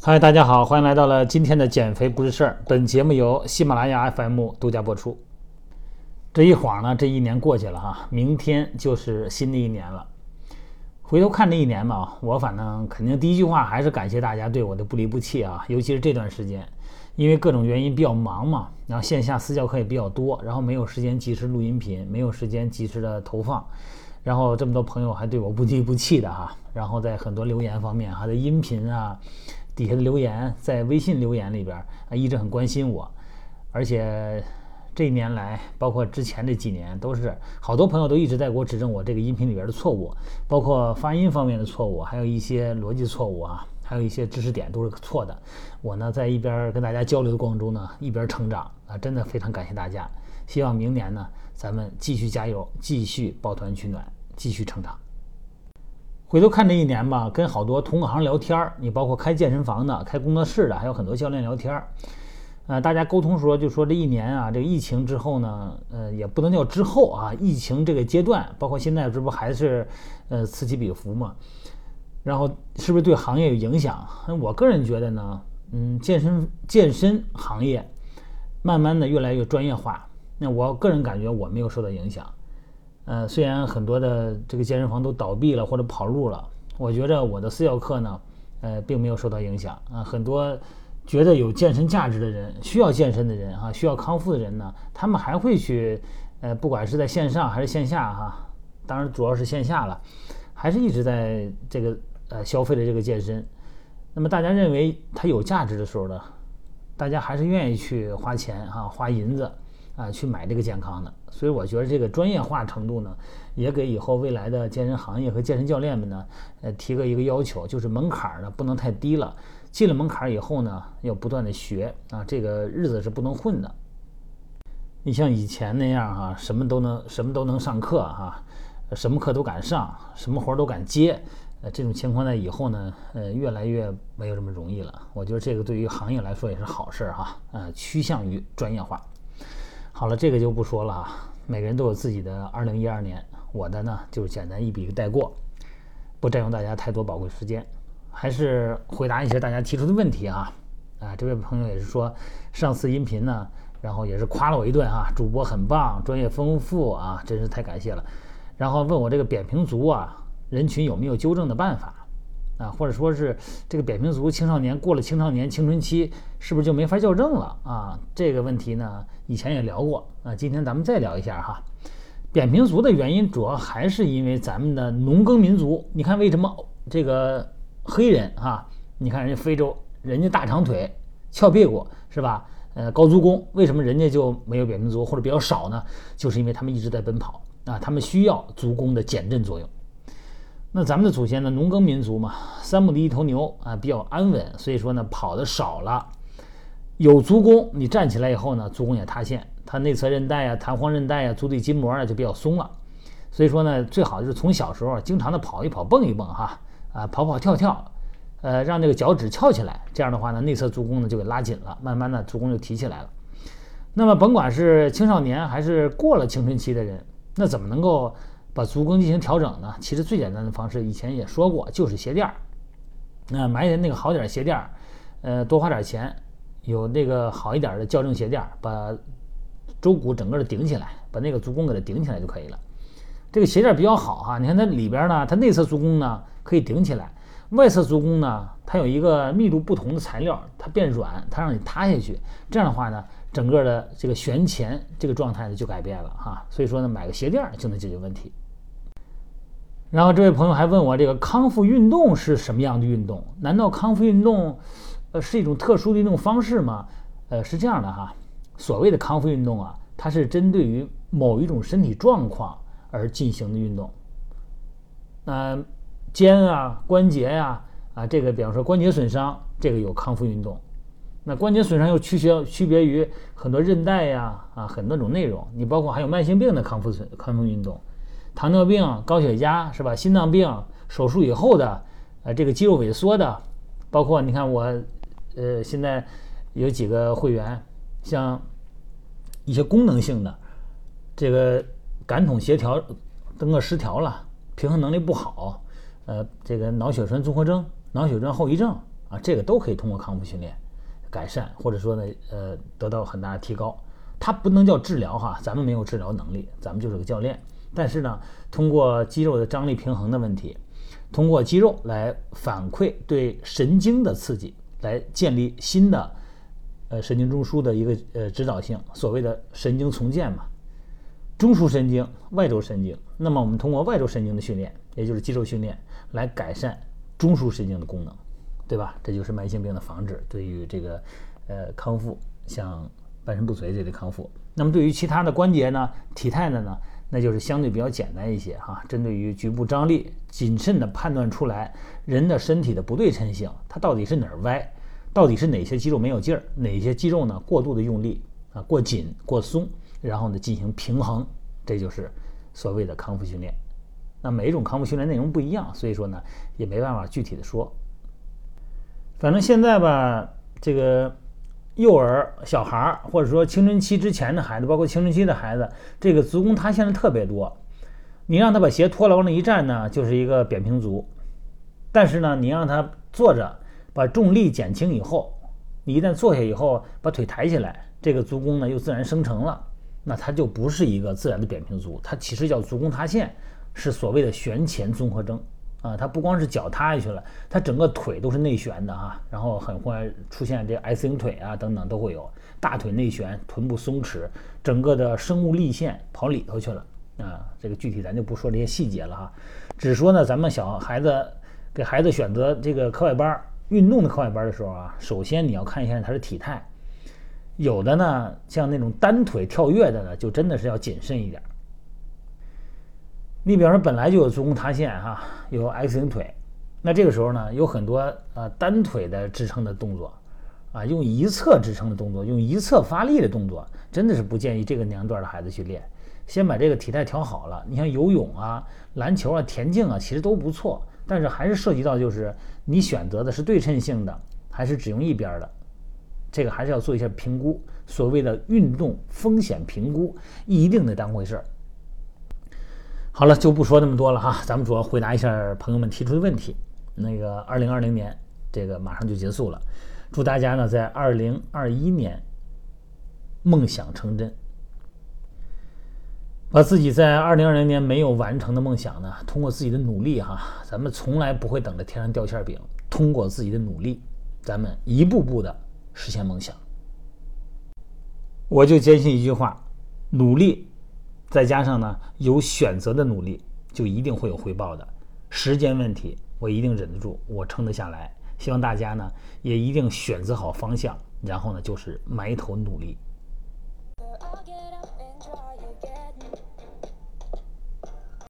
嗨，大家好，欢迎来到了今天的减肥不是事儿。本节目由喜马拉雅 FM 独家播出。这一晃呢，这一年过去了哈，明天就是新的一年了。回头看这一年吧，我反正肯定第一句话还是感谢大家对我的不离不弃啊，尤其是这段时间，因为各种原因比较忙嘛，然后线下私教课也比较多，然后没有时间及时录音频，没有时间及时的投放。然后这么多朋友还对我不离不弃的哈，然后在很多留言方面，哈，在音频啊底下的留言，在微信留言里边啊，一直很关心我，而且这一年来，包括之前这几年，都是好多朋友都一直在给我指正我这个音频里边的错误，包括发音方面的错误，还有一些逻辑错误啊，还有一些知识点都是错的。我呢在一边跟大家交流的过程中呢，一边成长啊，真的非常感谢大家。希望明年呢，咱们继续加油，继续抱团取暖。继续成长。回头看这一年吧，跟好多同行聊天儿，你包括开健身房的、开工作室的，还有很多教练聊天儿。呃，大家沟通说，就说这一年啊，这个疫情之后呢，呃，也不能叫之后啊，疫情这个阶段，包括现在这不还是呃此起彼伏嘛？然后是不是对行业有影响？我个人觉得呢，嗯，健身健身行业慢慢的越来越专业化。那我个人感觉我没有受到影响。呃，虽然很多的这个健身房都倒闭了或者跑路了，我觉着我的私教课呢，呃，并没有受到影响啊。很多觉得有健身价值的人，需要健身的人啊，需要康复的人呢，他们还会去，呃，不管是在线上还是线下哈，当然主要是线下了，还是一直在这个呃消费的这个健身。那么大家认为它有价值的时候呢，大家还是愿意去花钱哈，花银子。啊，去买这个健康的，所以我觉得这个专业化程度呢，也给以后未来的健身行业和健身教练们呢，呃，提个一个要求，就是门槛呢不能太低了。进了门槛以后呢，要不断的学啊，这个日子是不能混的。你像以前那样哈，什么都能什么都能上课哈，什么课都敢上，什么活都敢接，呃，这种情况在以后呢，呃，越来越没有这么容易了。我觉得这个对于行业来说也是好事哈，呃，趋向于专业化。好了，这个就不说了啊。每个人都有自己的二零一二年，我的呢就简单一笔带过，不占用大家太多宝贵时间，还是回答一些大家提出的问题啊。啊，这位朋友也是说，上次音频呢，然后也是夸了我一顿啊，主播很棒，专业丰富啊，真是太感谢了。然后问我这个扁平足啊人群有没有纠正的办法。啊，或者说是这个扁平足青少年过了青少年青春期，是不是就没法校正了啊？这个问题呢，以前也聊过啊，今天咱们再聊一下哈。扁平足的原因主要还是因为咱们的农耕民族。你看为什么这个黑人啊？你看人家非洲，人家大长腿、翘屁股是吧？呃，高足弓，为什么人家就没有扁平足或者比较少呢？就是因为他们一直在奔跑啊，他们需要足弓的减震作用。那咱们的祖先呢？农耕民族嘛，三亩地一头牛啊，比较安稳，所以说呢，跑的少了。有足弓，你站起来以后呢，足弓也塌陷，它内侧韧带呀、弹簧韧带呀、足底筋膜啊就比较松了。所以说呢，最好就是从小时候经常的跑一跑、蹦一蹦哈，啊，跑跑跳跳，呃，让这个脚趾翘起来，这样的话呢，内侧足弓呢就给拉紧了，慢慢的足弓就提起来了。那么甭管是青少年还是过了青春期的人，那怎么能够？把足弓进行调整呢，其实最简单的方式，以前也说过，就是鞋垫儿。那买点那个好点儿鞋垫儿，呃，多花点钱，有那个好一点的校正鞋垫儿，把周骨整个的顶起来，把那个足弓给它顶起来就可以了。这个鞋垫比较好哈，你看它里边呢，它内侧足弓呢可以顶起来，外侧足弓呢，它有一个密度不同的材料，它变软，它让你塌下去，这样的话呢。整个的这个悬前这个状态呢就改变了哈，所以说呢买个鞋垫就能解决问题。然后这位朋友还问我这个康复运动是什么样的运动？难道康复运动呃是一种特殊的运动方式吗？呃是这样的哈，所谓的康复运动啊，它是针对于某一种身体状况而进行的运动。那肩啊关节呀啊这个比方说关节损伤，这个有康复运动。那关节损伤又区别区别于很多韧带呀啊很多种内容，你包括还有慢性病的康复损康复运动，糖尿病、高血压是吧？心脏病手术以后的呃这个肌肉萎缩的，包括你看我呃现在有几个会员，像一些功能性的这个感统协调登个失调了，平衡能力不好，呃这个脑血栓综合征脑血栓后遗症啊，这个都可以通过康复训练改善，或者说呢，呃，得到很大的提高。它不能叫治疗哈，咱们没有治疗能力，咱们就是个教练。但是呢，通过肌肉的张力平衡的问题，通过肌肉来反馈对神经的刺激，来建立新的呃神经中枢的一个呃指导性，所谓的神经重建嘛。中枢神经、外周神经，那么我们通过外周神经的训练，也就是肌肉训练，来改善中枢神经的功能，对吧？这就是慢性病的防治，对于这个呃康复，像半身不遂这类康复。那么对于其他的关节呢、体态的呢，那就是相对比较简单一些哈。针对于局部张力，谨慎的判断出来人的身体的不对称性，它到底是哪儿歪，到底是哪些肌肉没有劲儿，哪些肌肉呢过度的用力啊，过紧、过松。然后呢，进行平衡，这就是所谓的康复训练。那每一种康复训练内容不一样，所以说呢，也没办法具体的说。反正现在吧，这个幼儿、小孩儿，或者说青春期之前的孩子，包括青春期的孩子，这个足弓塌陷的特别多。你让他把鞋脱了往那一站呢，就是一个扁平足。但是呢，你让他坐着，把重力减轻以后，你一旦坐下以后，把腿抬起来，这个足弓呢又自然生成了。那它就不是一个自然的扁平足，它其实叫足弓塌陷，是所谓的旋前综合征啊。他不光是脚塌下去了，他整个腿都是内旋的哈，然后很快出现这 S 型腿啊等等都会有，大腿内旋，臀部松弛，整个的生物力线跑里头去了啊。这个具体咱就不说这些细节了哈，只说呢，咱们小孩子给孩子选择这个课外班、运动的课外班的时候啊，首先你要看一下他的体态。有的呢，像那种单腿跳跃的呢，就真的是要谨慎一点。你比方说，本来就有足弓塌陷哈，有 X 型腿，那这个时候呢，有很多呃单腿的支撑的动作，啊，用一侧支撑的动作，用一侧发力的动作，真的是不建议这个年龄段的孩子去练。先把这个体态调好了，你像游泳啊、篮球啊、田径啊，其实都不错，但是还是涉及到就是你选择的是对称性的，还是只用一边的。这个还是要做一下评估，所谓的运动风险评估一定得当回事儿。好了，就不说那么多了哈，咱们主要回答一下朋友们提出的问题。那个二零二零年这个马上就结束了，祝大家呢在二零二一年梦想成真，把自己在二零二零年没有完成的梦想呢，通过自己的努力哈，咱们从来不会等着天上掉馅饼，通过自己的努力，咱们一步步的。实现梦想，我就坚信一句话：努力，再加上呢有选择的努力，就一定会有回报的。时间问题，我一定忍得住，我撑得下来。希望大家呢也一定选择好方向，然后呢就是埋头努力。